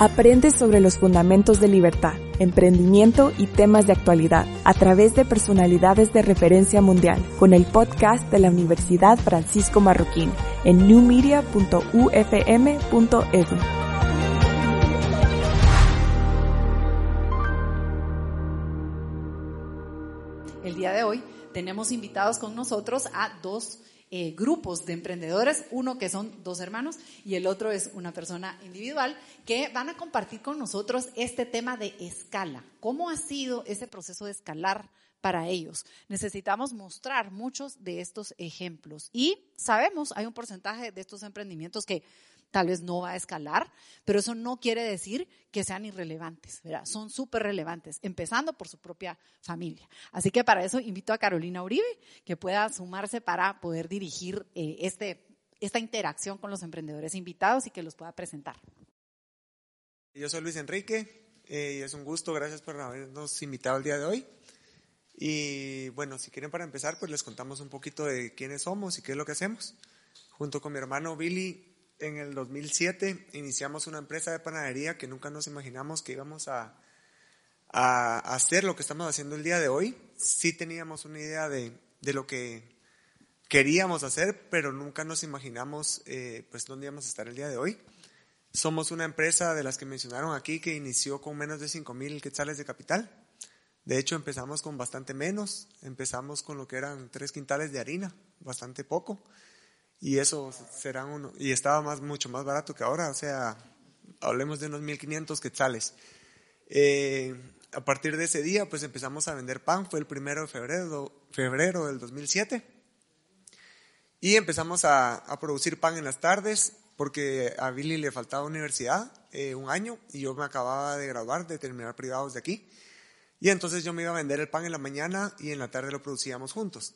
Aprende sobre los fundamentos de libertad, emprendimiento y temas de actualidad a través de personalidades de referencia mundial con el podcast de la Universidad Francisco Marroquín en newmedia.ufm.edu. El día de hoy tenemos invitados con nosotros a dos eh, grupos de emprendedores, uno que son dos hermanos y el otro es una persona individual, que van a compartir con nosotros este tema de escala. ¿Cómo ha sido ese proceso de escalar para ellos? Necesitamos mostrar muchos de estos ejemplos y sabemos, hay un porcentaje de estos emprendimientos que tal vez no va a escalar, pero eso no quiere decir que sean irrelevantes, ¿verdad? Son súper relevantes, empezando por su propia familia. Así que para eso invito a Carolina Uribe, que pueda sumarse para poder dirigir eh, este, esta interacción con los emprendedores invitados y que los pueda presentar. Yo soy Luis Enrique eh, y es un gusto, gracias por habernos invitado el día de hoy. Y bueno, si quieren para empezar, pues les contamos un poquito de quiénes somos y qué es lo que hacemos. Junto con mi hermano Billy en el 2007 iniciamos una empresa de panadería que nunca nos imaginamos que íbamos a, a hacer lo que estamos haciendo el día de hoy. Sí teníamos una idea de, de lo que queríamos hacer, pero nunca nos imaginamos eh, pues dónde íbamos a estar el día de hoy. Somos una empresa de las que mencionaron aquí que inició con menos de 5 mil quetzales de capital. De hecho, empezamos con bastante menos. Empezamos con lo que eran tres quintales de harina, bastante poco y eso será uno, y estaba más, mucho más barato que ahora, o sea, hablemos de unos 1500 quetzales. Eh, a partir de ese día, pues empezamos a vender pan, fue el primero de febrero, febrero del 2007, y empezamos a, producir pan en las tardes, porque a Billy le faltaba universidad eh, un año, y yo me acababa de graduar, de terminar privados de aquí, y entonces yo me iba a vender el pan en la mañana y en la tarde lo producíamos juntos.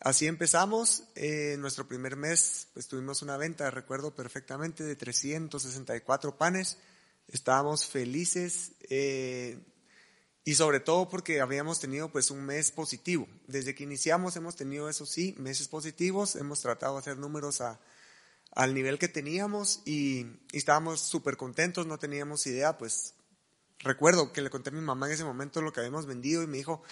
Así empezamos. Eh, nuestro primer mes, pues tuvimos una venta, recuerdo perfectamente, de 364 panes. Estábamos felices eh, y sobre todo porque habíamos tenido pues un mes positivo. Desde que iniciamos hemos tenido, eso sí, meses positivos. Hemos tratado de hacer números a, al nivel que teníamos y, y estábamos súper contentos. No teníamos idea, pues recuerdo que le conté a mi mamá en ese momento lo que habíamos vendido y me dijo,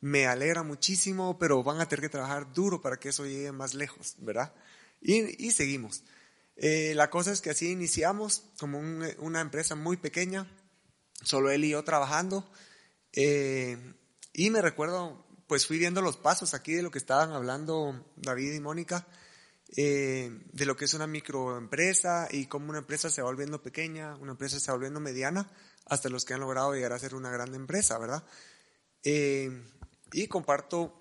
me alegra muchísimo, pero van a tener que trabajar duro para que eso llegue más lejos, ¿verdad? Y, seguimos. Eh, la cosa es que así iniciamos como una empresa muy pequeña, solo él y yo trabajando. Eh, y me recuerdo, pues fui viendo los pasos aquí de lo que estaban hablando David y Mónica, eh, de lo que es una microempresa y cómo una empresa se va volviendo pequeña, una empresa se va volviendo mediana, hasta los que han logrado llegar a ser una gran empresa, ¿verdad? Y comparto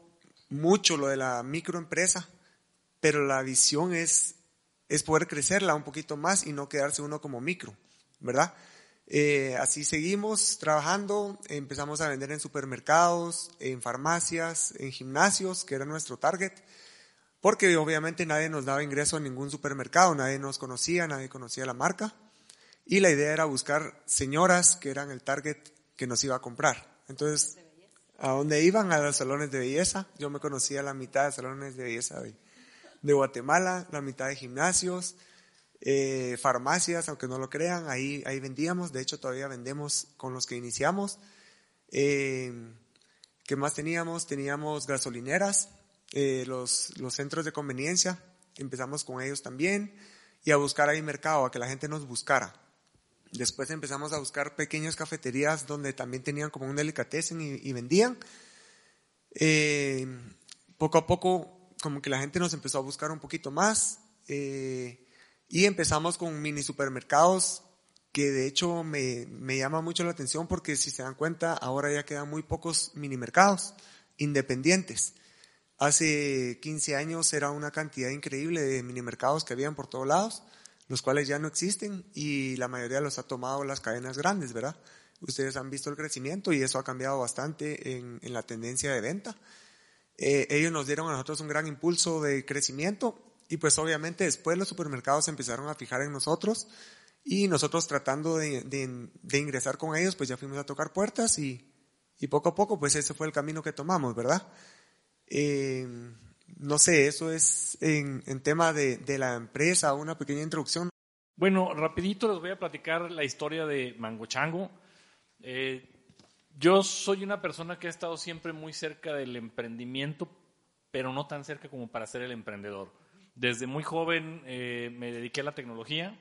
mucho lo de la microempresa, pero la visión es, es poder crecerla un poquito más y no quedarse uno como micro, ¿verdad? Eh, así seguimos trabajando, empezamos a vender en supermercados, en farmacias, en gimnasios, que era nuestro target, porque obviamente nadie nos daba ingreso a ningún supermercado, nadie nos conocía, nadie conocía la marca, y la idea era buscar señoras que eran el target que nos iba a comprar. Entonces, a dónde iban, a los salones de belleza. Yo me conocía la mitad de salones de belleza de, Guatemala, la mitad de gimnasios, eh, farmacias, aunque no lo crean, ahí, ahí vendíamos. De hecho, todavía vendemos con los que iniciamos. Eh, ¿Qué más teníamos? Teníamos gasolineras, eh, los, los centros de conveniencia. Empezamos con ellos también y a buscar ahí mercado, a que la gente nos buscara. Después empezamos a buscar pequeñas cafeterías donde también tenían como un delicatessen y, vendían. Eh, poco a poco, como que la gente nos empezó a buscar un poquito más. Eh, y empezamos con mini supermercados que de hecho me, me, llama mucho la atención porque si se dan cuenta, ahora ya quedan muy pocos mini mercados independientes. Hace 15 años era una cantidad increíble de mini mercados que habían por todos lados, los cuales ya no existen y la mayoría los ha tomado las cadenas grandes, ¿verdad? Ustedes han visto el crecimiento y eso ha cambiado bastante en, la tendencia de venta. Eh, ellos nos dieron a nosotros un gran impulso de crecimiento y pues obviamente después los supermercados empezaron a fijar en nosotros y nosotros tratando de, ingresar con ellos, pues ya fuimos a tocar puertas y, poco a poco, pues ese fue el camino que tomamos, ¿verdad? Eh, no sé, eso es en, tema de, la empresa, una pequeña introducción. Bueno, rapidito les voy a platicar la historia de Mango Chango. Eh, yo soy una persona que ha estado siempre muy cerca del emprendimiento, pero no tan cerca como para ser el emprendedor. Desde muy joven eh, me dediqué a la tecnología.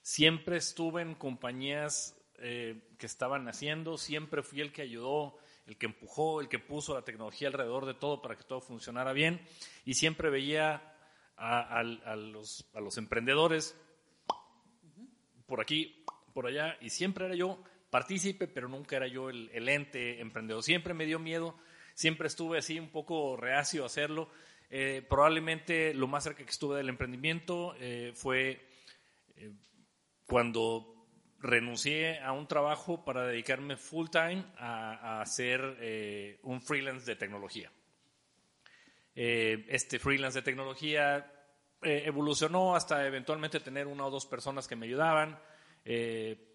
Siempre estuve en compañías eh, que estaban haciendo, siempre fui el que ayudó, el que empujó, el que puso la tecnología alrededor de todo para que todo funcionara bien. Y siempre veía a, los, a los emprendedores por aquí, por allá, y siempre era yo partícipe, pero nunca era yo el, ente emprendedor. Siempre me dio miedo, siempre estuve así un poco reacio a hacerlo. Eh, probablemente lo más cerca que estuve del emprendimiento eh, fue eh, cuando renuncié a un trabajo para dedicarme full time a, a hacer un freelance de tecnología. este freelance de tecnología evolucionó hasta eventualmente tener una o dos personas que me ayudaban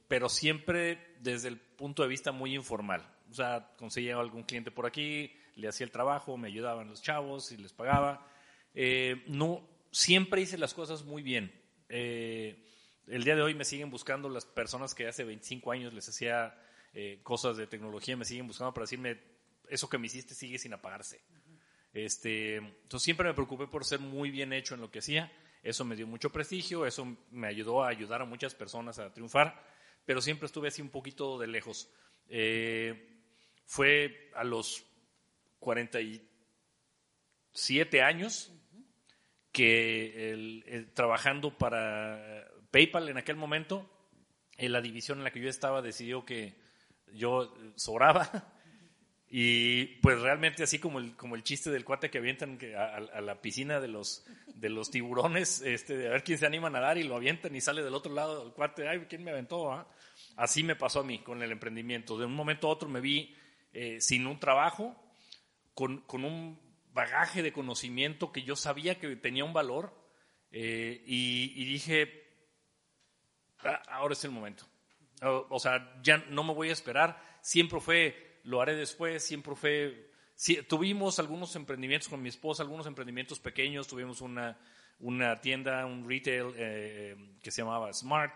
pero siempre desde el punto de vista muy informal. O sea, conseguía algún cliente por aquí, le hacía el trabajo, me ayudaban los chavos y les pagaba. Eh, no, siempre hice las cosas muy bien. Eh, el día de hoy me siguen buscando las personas que hace 25 años les hacía eh, cosas de tecnología, me siguen buscando para decirme, eso que me hiciste sigue sin apagarse. Este, entonces siempre me preocupé por ser muy bien hecho en lo que hacía. Eso me dio mucho prestigio, eso me ayudó a ayudar a muchas personas a triunfar pero siempre estuve así un poquito de lejos. Eh, fue a los 47 años que trabajando para PayPal en aquel momento, en la división en la que yo estaba decidió que yo sobraba y pues realmente así como el, como el chiste del cuate que avientan a, la piscina de los, de los tiburones, este, de a ver quién se anima a nadar y lo avientan y sale del otro lado del cuate, ay, ¿quién me aventó? Ah? Así me pasó a mí con el emprendimiento. De un momento a otro me vi eh, sin un trabajo, con, con, un bagaje de conocimiento que yo sabía que tenía un valor eh, y, dije, ah, ahora es el momento. O, sea, ya no me voy a esperar. Siempre fue, lo haré después, siempre fue... tuvimos algunos emprendimientos con mi esposa, algunos emprendimientos pequeños, tuvimos una, una tienda, un retail eh, que se llamaba Smart,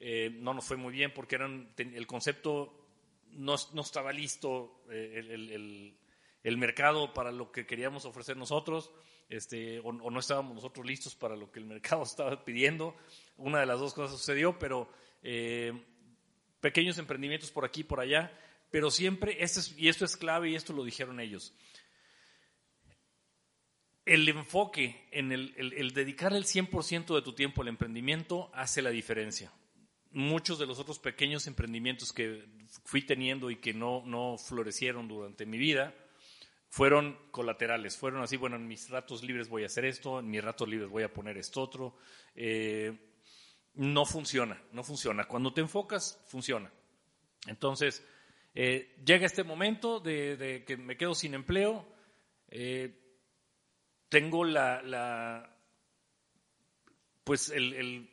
eh, no nos fue muy bien porque eran, el concepto no, no estaba listo, eh, el, el, mercado para lo que queríamos ofrecer nosotros, este, o, no estábamos nosotros listos para lo que el mercado estaba pidiendo. Una de las dos cosas sucedió, pero eh, pequeños emprendimientos por aquí y por allá, pero siempre, este y esto es clave y esto lo dijeron ellos, el enfoque en el, el, el dedicar el 100% de tu tiempo al emprendimiento hace la diferencia muchos de los otros pequeños emprendimientos que fui teniendo y que no, no florecieron durante mi vida fueron colaterales, fueron así, bueno, en mis ratos libres voy a hacer esto, en mis ratos libres voy a poner esto otro. Eh, no funciona, no funciona. Cuando te enfocas, funciona. Entonces, eh, llega este momento de, que me quedo sin empleo, eh, tengo la, pues el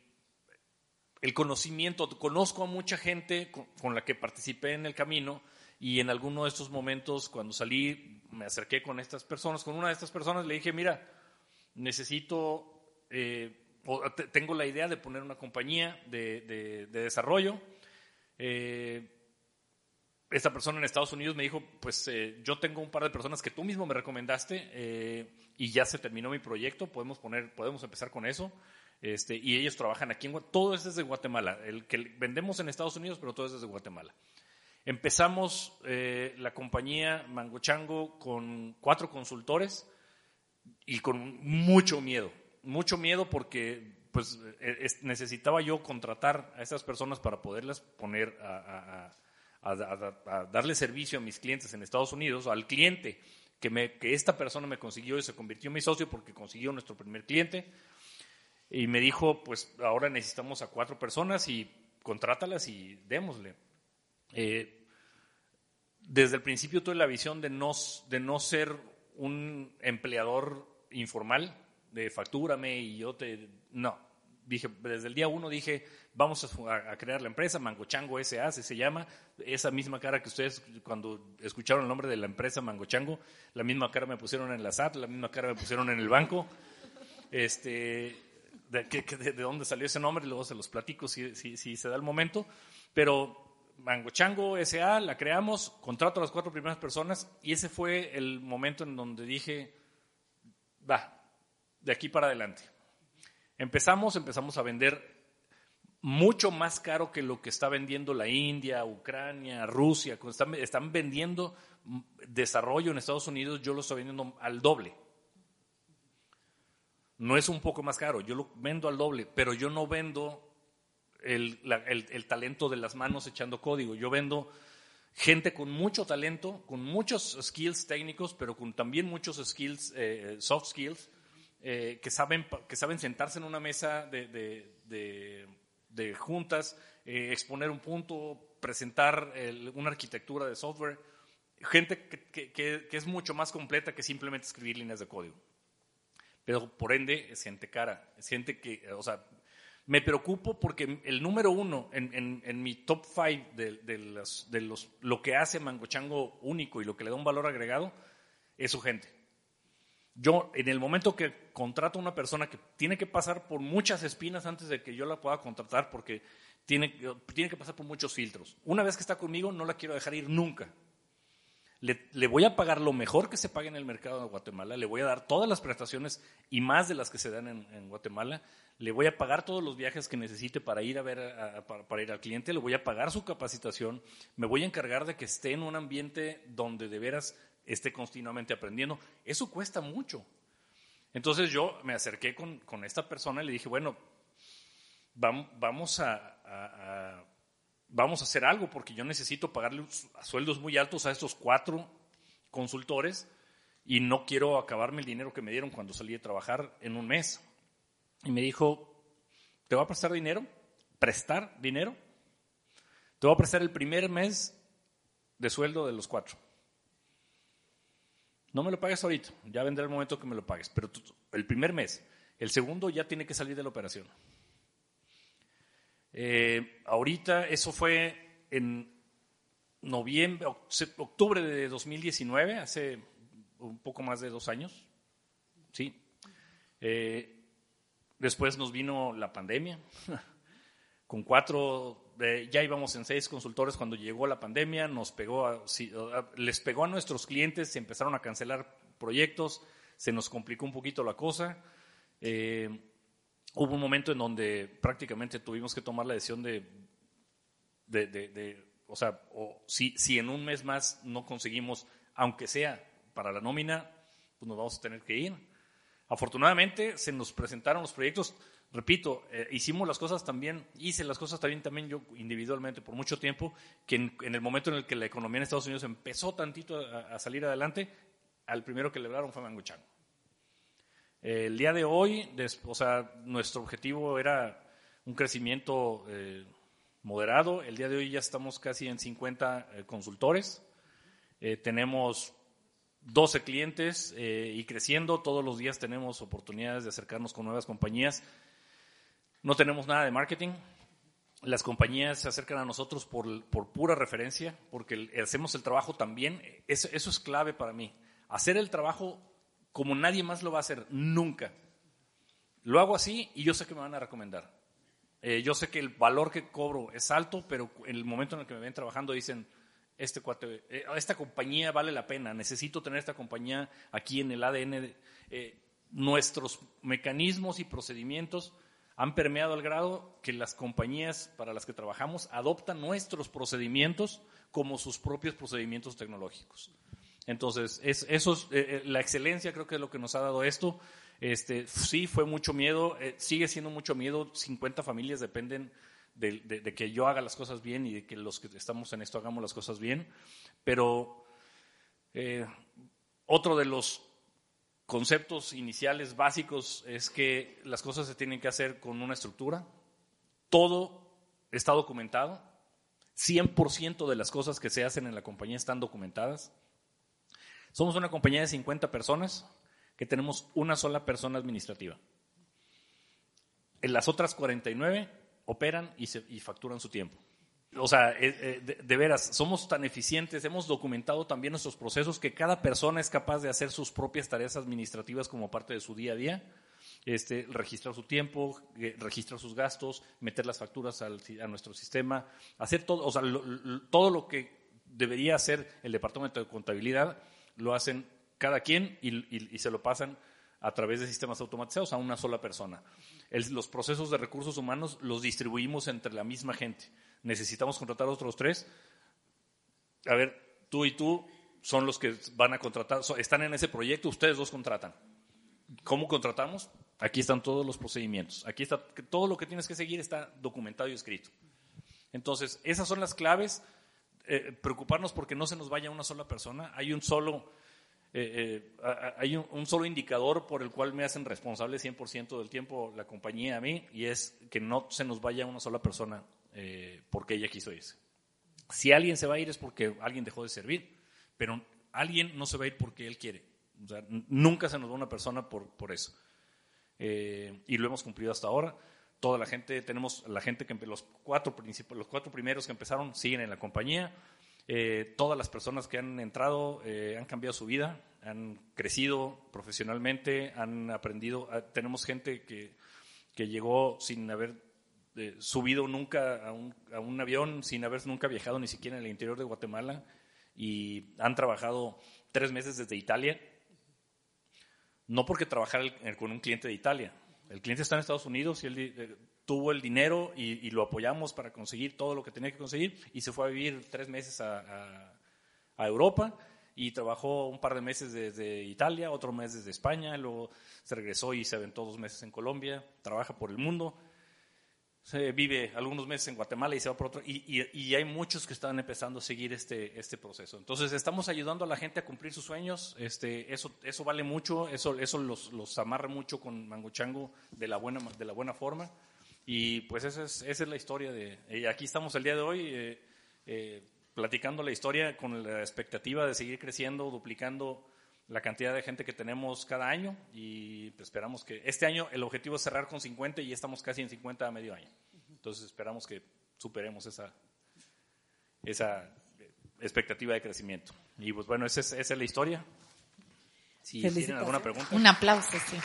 el conocimiento, conozco a mucha gente con, la que participé en el camino y en alguno de estos momentos cuando salí me acerqué con estas personas, con una de estas personas le dije, mira, necesito, eh, tengo la idea de poner una compañía de, desarrollo. Eh, esta persona en Estados Unidos me dijo, pues eh, yo tengo un par de personas que tú mismo me recomendaste y ya se terminó mi proyecto, podemos, poner, podemos empezar con eso. Este, y ellos trabajan aquí en Guatemala. Todo es desde Guatemala. El que vendemos en Estados Unidos, pero todo es desde Guatemala. Empezamos eh, la compañía Mango Chango con cuatro consultores y con mucho miedo. Mucho miedo porque pues, eh, necesitaba yo contratar a esas personas para poderlas poner a, darle servicio a mis clientes en Estados Unidos, al cliente que, me, que esta persona me consiguió y se convirtió en mi socio porque consiguió nuestro primer cliente. Y me dijo, pues ahora necesitamos a cuatro personas y contrátalas y démosle. Eh, desde el principio tuve la visión de no, de no ser un empleador informal, de factúrame y yo te... No, dije, desde el día uno dije, vamos a, crear la empresa, Mango Chango S.A. se llama, esa misma cara que ustedes cuando escucharon el nombre de la empresa Mango Chango, la misma cara me pusieron en la SAT, la misma cara me pusieron en el banco, este, de, de, dónde salió ese nombre, luego se los platico si, si, se da el momento, pero Mango Chango S.A. la creamos, contrato a las cuatro primeras personas y ese fue el momento en donde dije, va, de aquí para adelante Empezamos, empezamos a vender mucho más caro que lo que está vendiendo la India, Ucrania, Rusia. Están, están vendiendo desarrollo en Estados Unidos, yo lo estoy vendiendo al doble. No es un poco más caro, yo lo vendo al doble, pero yo no vendo el, talento de las manos echando código. Yo vendo gente con mucho talento, con muchos skills técnicos, pero con también muchos skills, eh, soft skills, eh, que, saben, que saben sentarse en una mesa de, juntas, eh, exponer un punto, presentar una arquitectura de software. Gente que, es mucho más completa que simplemente escribir líneas de código. Pero por ende es gente cara, es gente que, o sea, me preocupo porque el número uno en, mi top five de, de los, lo que hace Mango Chango único y lo que le da un valor agregado es su gente. Yo, en el momento que contrato a una persona que tiene que pasar por muchas espinas antes de que yo la pueda contratar, porque tiene, tiene que pasar por muchos filtros. Una vez que está conmigo, no la quiero dejar ir nunca. Le, voy a pagar lo mejor que se pague en el mercado de Guatemala, le voy a dar todas las prestaciones y más de las que se dan en, Guatemala, le voy a pagar todos los viajes que necesite para ir a ver para, ir al cliente, le voy a pagar su capacitación, me voy a encargar de que esté en un ambiente donde de veras esté continuamente aprendiendo. Eso cuesta mucho. Entonces yo me acerqué con, esta persona y le dije, bueno, vamos a, vamos a hacer algo porque yo necesito pagarle sueldos muy altos a estos cuatro consultores y no quiero acabarme el dinero que me dieron cuando salí de trabajar en un mes. Y me dijo, ¿te voy a prestar dinero? ¿Prestar dinero? Te voy a prestar el primer mes de sueldo de los cuatro. No me lo pagues ahorita, ya vendrá el momento que me lo pagues, pero el primer mes, el segundo ya tiene que salir de la operación. Eh, ahorita eso fue en noviembre, octubre de 2019, hace un poco más de dos años, sí. Eh, después nos vino la pandemia, con cuatro ya íbamos en seis consultores cuando llegó la pandemia, nos pegó les pegó a nuestros clientes, se empezaron a cancelar proyectos, se nos complicó un poquito la cosa. Eh, hubo un momento en donde prácticamente tuvimos que tomar la decisión de, o sea, o si, si en un mes más no conseguimos, aunque sea para la nómina, pues nos vamos a tener que ir. Afortunadamente se nos presentaron los proyectos repito, eh, hicimos las cosas también, hice las cosas también, también yo individualmente por mucho tiempo, que en, el momento en el que la economía en Estados Unidos empezó tantito a, salir adelante, al primero que lograron fue Mango el día de hoy, o sea, nuestro objetivo era un crecimiento eh, moderado. El día de hoy ya estamos casi en 50 eh, consultores. tenemos 12 clientes y creciendo. Todos los días tenemos oportunidades de acercarnos con nuevas compañías. No tenemos nada de marketing. Las compañías se acercan a nosotros por, pura referencia, porque hacemos el trabajo también. Eso, es clave para mí. Hacer el trabajo como nadie más lo va a hacer, nunca. Lo hago así y yo sé que me van a recomendar. Eh, yo sé que el valor que cobro es alto, pero en el momento en el que me ven trabajando dicen, este eh, esta compañía vale la pena, necesito tener esta compañía aquí en el ADN. Eh, nuestros mecanismos y procedimientos han permeado al grado que las compañías para las que trabajamos adoptan nuestros procedimientos como sus propios procedimientos tecnológicos. Entonces, es, eso es, eh, eh, la excelencia creo que es lo que nos ha dado esto. Este, sí, fue mucho miedo, eh, sigue siendo mucho miedo. 50 familias dependen de, que yo haga las cosas bien y de que los que estamos en esto hagamos las cosas bien. Pero otro de los conceptos iniciales básicos es que las cosas se tienen que hacer con una estructura. Todo está documentado. 100% de las cosas que se hacen en la compañía están documentadas. Somos una compañía de 50 personas que tenemos una sola persona administrativa. En las otras 49 operan y, se, y facturan su tiempo. O sea, eh, eh, de, veras, somos tan eficientes, hemos documentado también nuestros procesos que cada persona es capaz de hacer sus propias tareas administrativas como parte de su día a día. Este, registrar su tiempo, eh, registrar sus gastos, meter las facturas al, a nuestro sistema, hacer todo, o sea, todo lo que debería hacer el departamento de contabilidad lo hacen cada quien y, y se lo pasan a través de sistemas automatizados a una sola persona. los procesos de recursos humanos los distribuimos entre la misma gente. Necesitamos contratar a otros tres. A ver, tú y tú son los que van a contratar, están en ese proyecto, ustedes dos contratan. ¿Cómo contratamos? Aquí están todos los procedimientos. Aquí está todo lo que tienes que seguir está documentado y escrito. Entonces, esas son las claves. Eh, preocuparnos porque no se nos vaya una sola persona. Hay un solo eh, eh, hay un, solo indicador por el cual me hacen responsable 100% del tiempo la compañía a mí y es que no se nos vaya una sola persona porque ella quiso irse. Si alguien se va a ir es porque alguien dejó de servir, pero alguien no se va a ir porque él quiere. nunca se nos va una persona por, por eso. y lo hemos cumplido hasta ahora. Toda la gente, tenemos la gente que los cuatro, los cuatro primeros que empezaron siguen en la compañía. Eh, todas las personas que han entrado eh, han cambiado su vida, han crecido profesionalmente, han aprendido. Ah, tenemos gente que, que llegó sin haber eh, subido nunca a un, a un, avión, sin haber nunca viajado ni siquiera en el interior de Guatemala y han trabajado tres meses desde Italia. No porque trabajar con un cliente de Italia. El cliente está en Estados Unidos y él tuvo el dinero y, lo apoyamos para conseguir todo lo que tenía que conseguir y se fue a vivir tres meses a, Europa y trabajó un par de meses desde Italia, otro mes desde España, luego se regresó y se aventó dos meses en Colombia, trabaja por el mundo, se vive algunos meses en Guatemala y se va por otro, y, hay muchos que están empezando a seguir este, este proceso. Entonces estamos ayudando a la gente a cumplir sus sueños, este, eso, eso vale mucho, eso, eso los, los amarra mucho con Mango Chango de la buena, de la buena forma. Y pues esa es, esa es la historia de... Aquí estamos el día de hoy eh, eh, platicando la historia con la expectativa de seguir creciendo, duplicando la cantidad de gente que tenemos cada año y esperamos que este año el objetivo es cerrar con 50 y estamos casi en 50 a medio año. Entonces esperamos que superemos esa, esa expectativa de crecimiento. Y pues bueno, esa es, esa es la historia. Si tienen alguna pregunta. Un aplauso, sí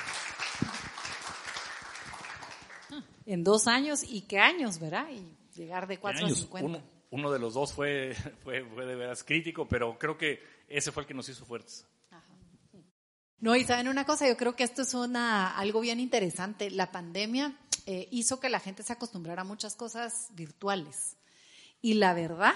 en dos años y qué años, ¿verdad? Y llegar de cuatro a 50. Uno, de los dos fue, fue, de veras crítico, pero creo que ese fue el que nos hizo fuertes. No, y saben una cosa, yo creo que esto es una, algo bien interesante. La pandemia eh, hizo que la gente se acostumbrara a muchas cosas virtuales. Y la verdad,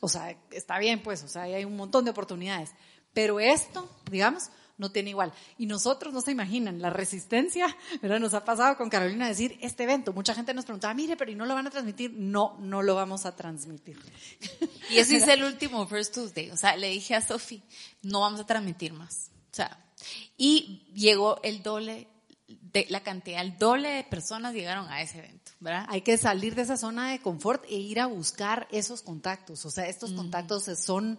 o sea, está bien, pues, o sea, hay un montón de oportunidades. Pero esto, digamos, no tiene igual. Y nosotros no se imaginan la resistencia, ¿verdad? Nos ha pasado con Carolina decir, este evento, mucha gente nos preguntaba, mire, pero ¿y no lo van a transmitir? No, no lo vamos a transmitir. Y eso es el último First Tuesday. O sea, le dije a Sofi, no vamos a transmitir más. O sea, y llegó el doble de la cantidad, el doble de personas llegaron a ese evento, ¿verdad? Hay que salir de esa zona de confort e ir a buscar esos contactos. O sea, estos contactos son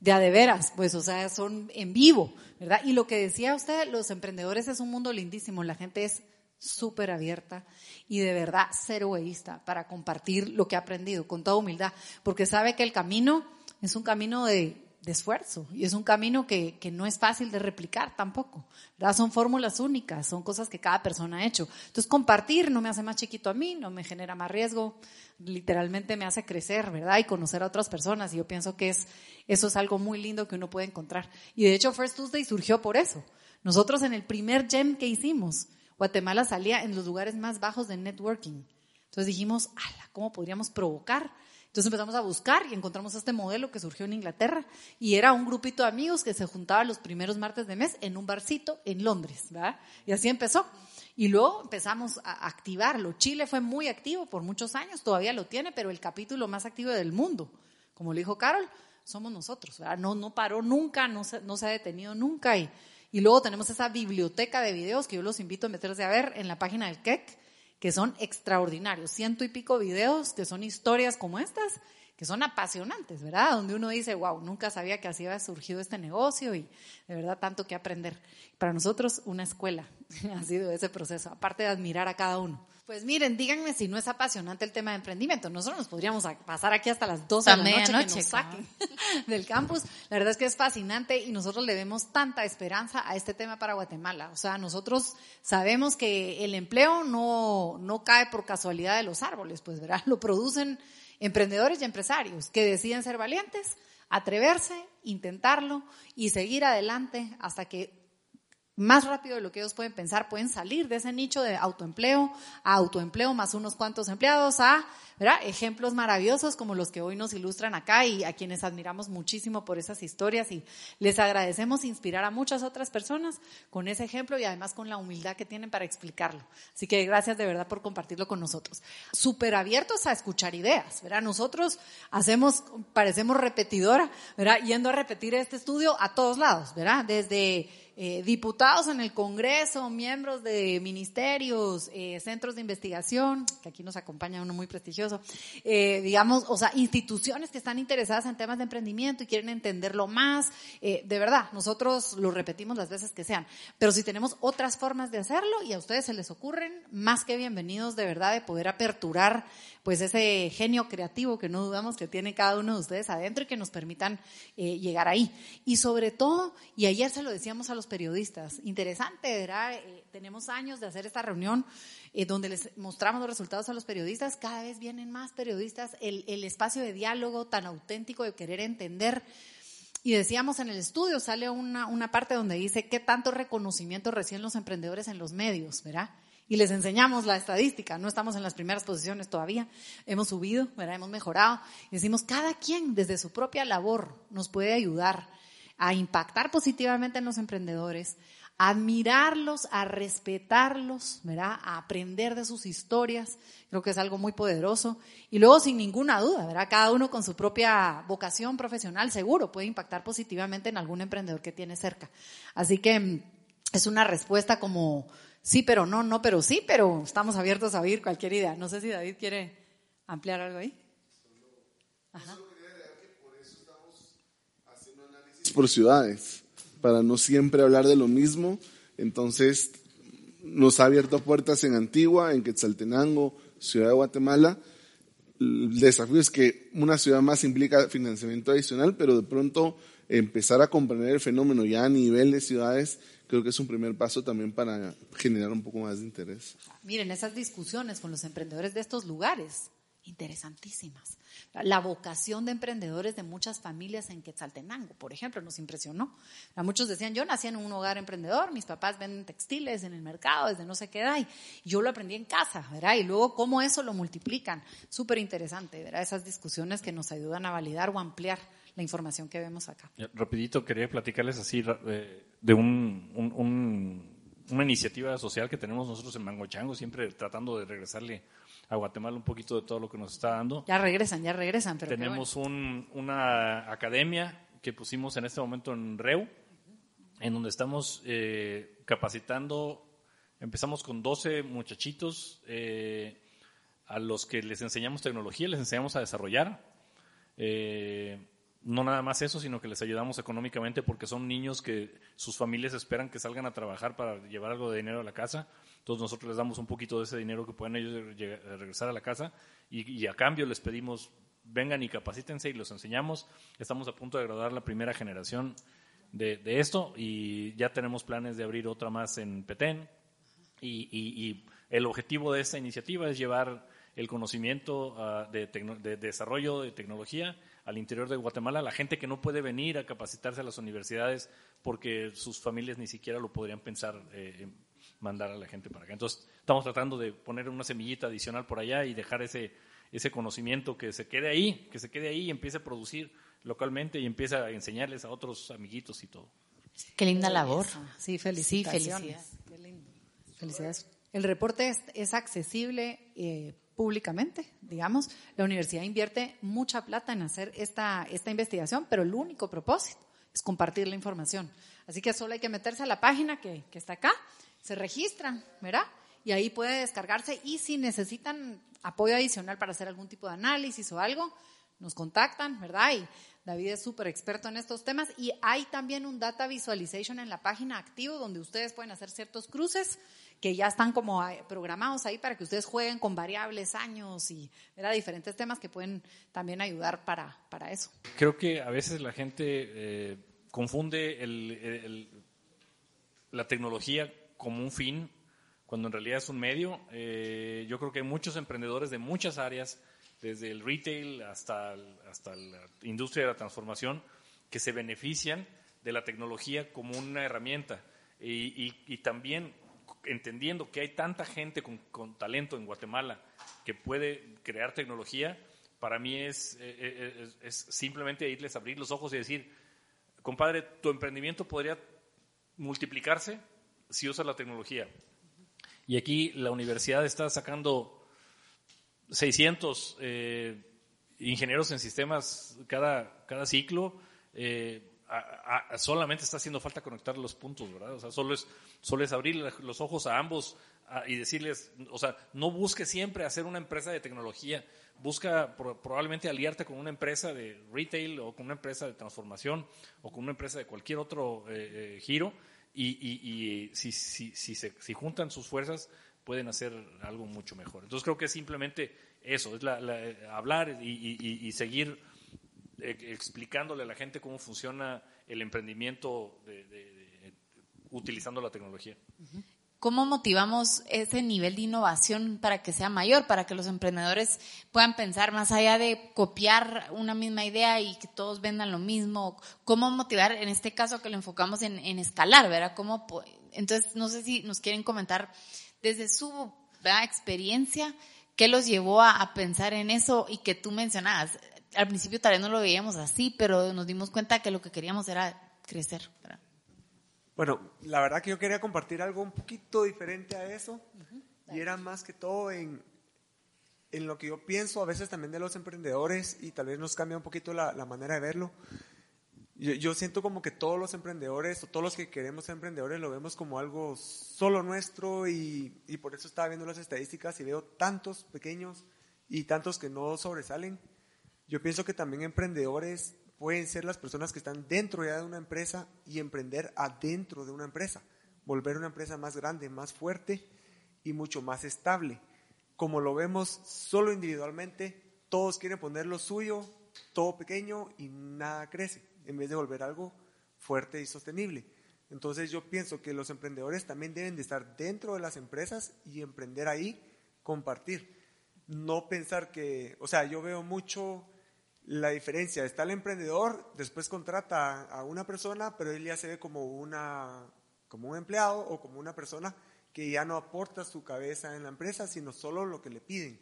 de a de veras, pues, o sea, son en vivo, ¿verdad? Y lo que decía usted, los emprendedores es un mundo lindísimo, la gente es súper abierta y de verdad cero egoísta para compartir lo que ha aprendido con toda humildad, porque sabe que el camino es un camino de de esfuerzo y es un camino que, que, no es fácil de replicar tampoco. ¿verdad? Son fórmulas únicas, son cosas que cada persona ha hecho. Entonces compartir no me hace más chiquito a mí, no me genera más riesgo, literalmente me hace crecer, ¿verdad? Y conocer a otras personas. Y yo pienso que es, eso es algo muy lindo que uno puede encontrar. Y de hecho First Tuesday surgió por eso. Nosotros en el primer gem que hicimos, Guatemala salía en los lugares más bajos de networking. Entonces dijimos, ¿cómo podríamos provocar? Entonces empezamos a buscar y encontramos este modelo que surgió en Inglaterra y era un grupito de amigos que se juntaba los primeros martes de mes en un barcito en Londres, ¿verdad? Y así empezó. Y luego empezamos a activarlo. Chile fue muy activo por muchos años, todavía lo tiene, pero el capítulo más activo del mundo, como le dijo Carol, somos nosotros, ¿verdad? No, no paró nunca, no se, no se ha detenido nunca. Y, y luego tenemos esa biblioteca de videos que yo los invito a meterse a ver en la página del KEC, que son extraordinarios, ciento y pico videos que son historias como estas, que son apasionantes, ¿verdad? Donde uno dice, wow, nunca sabía que así había surgido este negocio y de verdad tanto que aprender. Para nosotros, una escuela ha sido ese proceso, aparte de admirar a cada uno. Pues miren, díganme si no es apasionante el tema de emprendimiento. Nosotros nos podríamos pasar aquí hasta las 12 de la noche que nos saquen del campus. La verdad es que es fascinante y nosotros le vemos tanta esperanza a este tema para Guatemala. O sea, nosotros sabemos que el empleo no, no cae por casualidad de los árboles, pues verá, lo producen emprendedores y empresarios que deciden ser valientes, atreverse, intentarlo y seguir adelante hasta que más rápido de lo que ellos pueden pensar, pueden salir de ese nicho de autoempleo a autoempleo más unos cuantos empleados a ¿verdad? ejemplos maravillosos como los que hoy nos ilustran acá y a quienes admiramos muchísimo por esas historias y les agradecemos inspirar a muchas otras personas con ese ejemplo y además con la humildad que tienen para explicarlo. Así que gracias de verdad por compartirlo con nosotros. Súper abiertos a escuchar ideas, ¿verdad? Nosotros hacemos, parecemos repetidora, ¿verdad? Yendo a repetir este estudio a todos lados, ¿verdad? Desde eh, diputados en el Congreso, miembros de ministerios, eh, centros de investigación, que aquí nos acompaña uno muy prestigioso, eh, digamos, o sea, instituciones que están interesadas en temas de emprendimiento y quieren entenderlo más. de verdad, nosotros lo repetimos las veces que sean, pero si tenemos otras formas de hacerlo y a ustedes se les ocurren, más que bienvenidos de verdad de poder aperturar pues ese genio creativo que no dudamos que tiene cada uno de ustedes adentro y que nos permitan llegar ahí. Y sobre todo, y ayer se lo decíamos a los periodistas. Interesante, ¿verdad? Eh, tenemos años de hacer esta reunión eh, donde les mostramos los resultados a los periodistas. Cada vez vienen más periodistas. El, el espacio de diálogo tan auténtico de querer entender. Y decíamos en el estudio, sale una, una parte donde dice qué tanto reconocimiento reciben los emprendedores en los medios, ¿verdad? Y les enseñamos la estadística. No estamos en las primeras posiciones todavía. Hemos subido, ¿verdad? hemos mejorado. Y decimos, cada quien desde su propia labor nos puede ayudar a impactar positivamente en los emprendedores, a admirarlos, a respetarlos, ¿verdad? A aprender de sus historias. Creo que es algo muy poderoso. Y luego, sin ninguna duda, ¿verdad? Cada uno con su propia vocación profesional seguro puede impactar positivamente en algún emprendedor que tiene cerca. Así que mm, es una respuesta como sí, pero no, no, pero sí, pero estamos abiertos a oír cualquier idea. No sé si David quiere ampliar algo ahí. Ajá. por ciudades, para no siempre hablar de lo mismo. Entonces, nos ha abierto puertas en Antigua, en Quetzaltenango, Ciudad de Guatemala. El desafío es que una ciudad más implica financiamiento adicional, pero de pronto empezar a comprender el fenómeno ya a nivel de ciudades, creo que es un primer paso también para generar un poco más de interés. Miren, esas discusiones con los emprendedores de estos lugares, interesantísimas. La vocación de emprendedores de muchas familias en Quetzaltenango, por ejemplo, nos impresionó. A muchos decían, yo nací en un hogar emprendedor, mis papás venden textiles en el mercado, desde no sé qué edad, y yo lo aprendí en casa, ¿verdad? Y luego cómo eso lo multiplican. Súper interesante, ¿verdad? Esas discusiones que nos ayudan a validar o ampliar la información que vemos acá. Rapidito, quería platicarles así eh, de un, una iniciativa social que tenemos nosotros en Mangochango, siempre tratando de regresarle a Guatemala un poquito de todo lo que nos está dando. Ya regresan, ya regresan. Pero Tenemos una academia que pusimos en este momento en REU, en donde estamos eh, capacitando, empezamos con 12 muchachitos eh, a los que les enseñamos tecnología, les enseñamos a desarrollar. Eh, no nada más eso, sino que les ayudamos económicamente porque son niños que sus familias esperan que salgan a trabajar para llevar algo de dinero a la casa entonces nosotros les damos un poquito de ese dinero que pueden ellos regresar a la casa y, a cambio les pedimos vengan y capacítense y los enseñamos. Estamos a punto de graduar la primera generación de, esto y ya tenemos planes de abrir otra más en Petén. Y, el objetivo de esta iniciativa es llevar el conocimiento ah, de, desarrollo de tecnología al interior de Guatemala, la gente que no puede venir a capacitarse a las universidades porque sus familias ni siquiera lo podrían pensar eh, mandar a la gente para acá. Entonces, estamos tratando de poner una semillita adicional por allá y dejar ese, ese conocimiento que se quede ahí, que se quede ahí y empiece a producir localmente y empiece a enseñarles a otros amiguitos y todo. Qué linda labor. Sí, felicidades. Sí, felicidades. Felicidades. El reporte es, accesible. Eh, públicamente, digamos. La universidad invierte mucha plata en hacer esta, esta investigación, pero el único propósito es compartir la información. Así que solo hay que meterse a la página que, que está acá, se registran, ¿verdad? Y ahí puede descargarse y si necesitan apoyo adicional para hacer algún tipo de análisis o algo, nos contactan, ¿verdad? Y David es súper experto en estos temas y hay también un data visualization en la página activo donde ustedes pueden hacer ciertos cruces que ya están como programados ahí para que ustedes jueguen con variables, años y ¿verdad? diferentes temas que pueden también ayudar para, para eso. Creo que a veces la gente eh, confunde la tecnología como un fin cuando en realidad es un medio. Eh, yo creo que hay muchos emprendedores de muchas áreas desde el retail hasta, hasta la industria de la transformación, que se benefician de la tecnología como una herramienta. Y, también entendiendo que hay tanta gente con, talento en Guatemala que puede crear tecnología, para mí es, eh, eh, es, simplemente irles a abrir los ojos y decir, compadre, tu emprendimiento podría multiplicarse si usas la tecnología. Y aquí la universidad está sacando 600 eh, ingenieros en sistemas cada, ciclo. Eh, solamente está haciendo falta conectar los puntos, ¿verdad? O sea, solo es, solo es abrir los ojos a ambos y decirles, o sea, no busque siempre hacer una empresa de tecnología, busca probablemente aliarte con una empresa de retail o con una empresa de transformación o con una empresa de cualquier otro eh, giro y, y, si, si, si, se, si juntan sus fuerzas, pueden hacer algo mucho mejor. Entonces creo que es simplemente eso, es la, hablar y, seguir eh, explicándole a la gente cómo funciona el emprendimiento utilizando la tecnología. ¿Cómo motivamos ese nivel de innovación para que sea mayor, para que los emprendedores puedan pensar más allá de copiar una misma idea y que todos vendan lo mismo? ¿Cómo motivar, en este caso que lo enfocamos en, escalar, ¿verdad? ¿Cómo, entonces, no sé si nos quieren comentar desde su experiencia, ¿qué los llevó a, pensar en eso y que tú mencionabas? Al principio tal vez no lo veíamos así, pero nos dimos cuenta que lo que queríamos era crecer. Bueno, la verdad que yo quería compartir algo un poquito diferente a eso y era más que todo en, en lo que yo pienso a veces también de los emprendedores y tal vez nos cambia un poquito la, la manera de verlo. Yo, siento como que todos los emprendedores o todos los que queremos ser emprendedores lo vemos como algo solo nuestro y, por eso estaba viendo las estadísticas y veo tantos pequeños y tantos que no sobresalen. Yo pienso que también emprendedores pueden ser las personas que están dentro ya de una empresa y emprender adentro de una empresa, volver una empresa más grande, más fuerte y mucho más estable. Como lo vemos solo individualmente, todos quieren poner lo suyo, todo pequeño y nada crece en vez de volver algo fuerte y sostenible. Entonces yo pienso que los emprendedores también deben de estar dentro de las empresas y emprender ahí, compartir. No pensar que, o sea, yo veo mucho la diferencia. Está el emprendedor, después contrata a una persona, pero él ya se ve como, una, como un empleado o como una persona que ya no aporta su cabeza en la empresa, sino solo lo que le piden.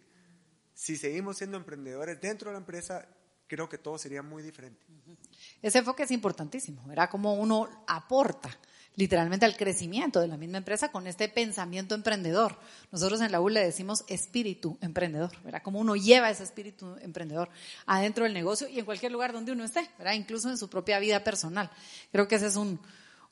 Si seguimos siendo emprendedores dentro de la empresa, creo que todo sería muy diferente. Ese enfoque es importantísimo, ¿verdad? Como uno aporta literalmente al crecimiento de la misma empresa con este pensamiento emprendedor. Nosotros en la U le decimos espíritu emprendedor, ¿verdad? Como uno lleva ese espíritu emprendedor adentro del negocio y en cualquier lugar donde uno esté, ¿verdad? Incluso en su propia vida personal. Creo que ese es un,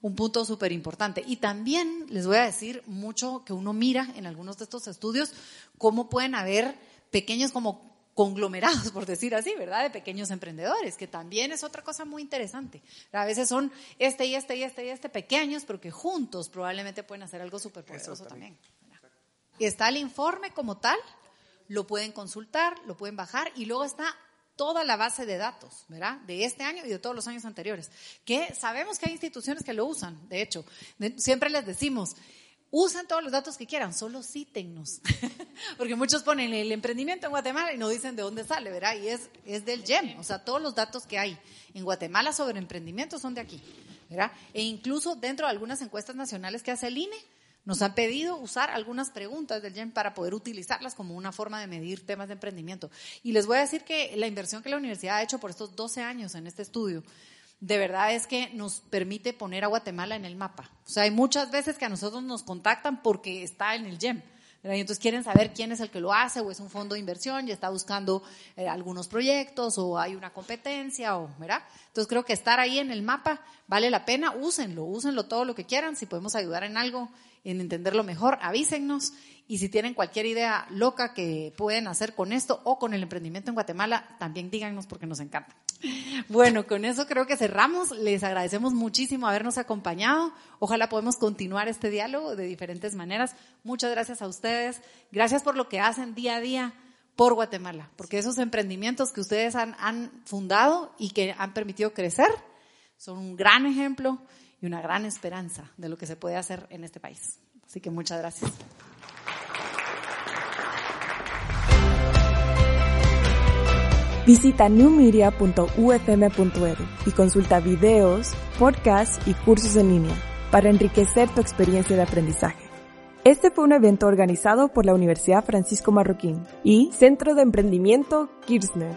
un punto súper importante. Y también les voy a decir mucho que uno mira en algunos de estos estudios cómo pueden haber pequeños como conglomerados, por decir así, ¿verdad? De pequeños emprendedores, que también es otra cosa muy interesante. A veces son este y este y este y este pequeños, pero que juntos probablemente pueden hacer algo súper poderoso también. Y está el informe como tal, lo pueden consultar, lo pueden bajar y luego está toda la base de datos, ¿verdad? De este año y de todos los años anteriores, que sabemos que hay instituciones que lo usan, de hecho, siempre les decimos, usen todos los datos que quieran, solo cítennos. Porque muchos ponen el emprendimiento en Guatemala y no dicen de dónde sale, ¿verdad? Y es, es del GEM, o sea, todos los datos que hay en Guatemala sobre emprendimiento son de aquí, ¿verdad? E incluso dentro de algunas encuestas nacionales que hace el INE, nos han pedido usar algunas preguntas del GEM para poder utilizarlas como una forma de medir temas de emprendimiento. Y les voy a decir que la inversión que la universidad ha hecho por estos 12 años en este estudio, de verdad es que nos permite poner a Guatemala en el mapa. O sea, hay muchas veces que a nosotros nos contactan porque está en el GEM, Y entonces quieren saber quién es el que lo hace o es un fondo de inversión y está buscando eh, algunos proyectos o hay una competencia o, ¿verdad? Entonces creo que estar ahí en el mapa vale la pena, úsenlo, úsenlo todo lo que quieran, si podemos ayudar en algo, en entenderlo mejor, avísennos y si tienen cualquier idea loca que pueden hacer con esto o con el emprendimiento en Guatemala, también díganos porque nos encanta. Bueno, con eso creo que cerramos. Les agradecemos muchísimo habernos acompañado. Ojalá podamos continuar este diálogo de diferentes maneras. Muchas gracias a ustedes. Gracias por lo que hacen día a día por Guatemala, porque esos emprendimientos que ustedes han, han fundado y que han permitido crecer son un gran ejemplo y una gran esperanza de lo que se puede hacer en este país. Así que muchas gracias. Visita newmedia.ufm.edu y consulta videos, podcasts y cursos en línea para enriquecer tu experiencia de aprendizaje. Este fue un evento organizado por la Universidad Francisco Marroquín y Centro de Emprendimiento Kirchner.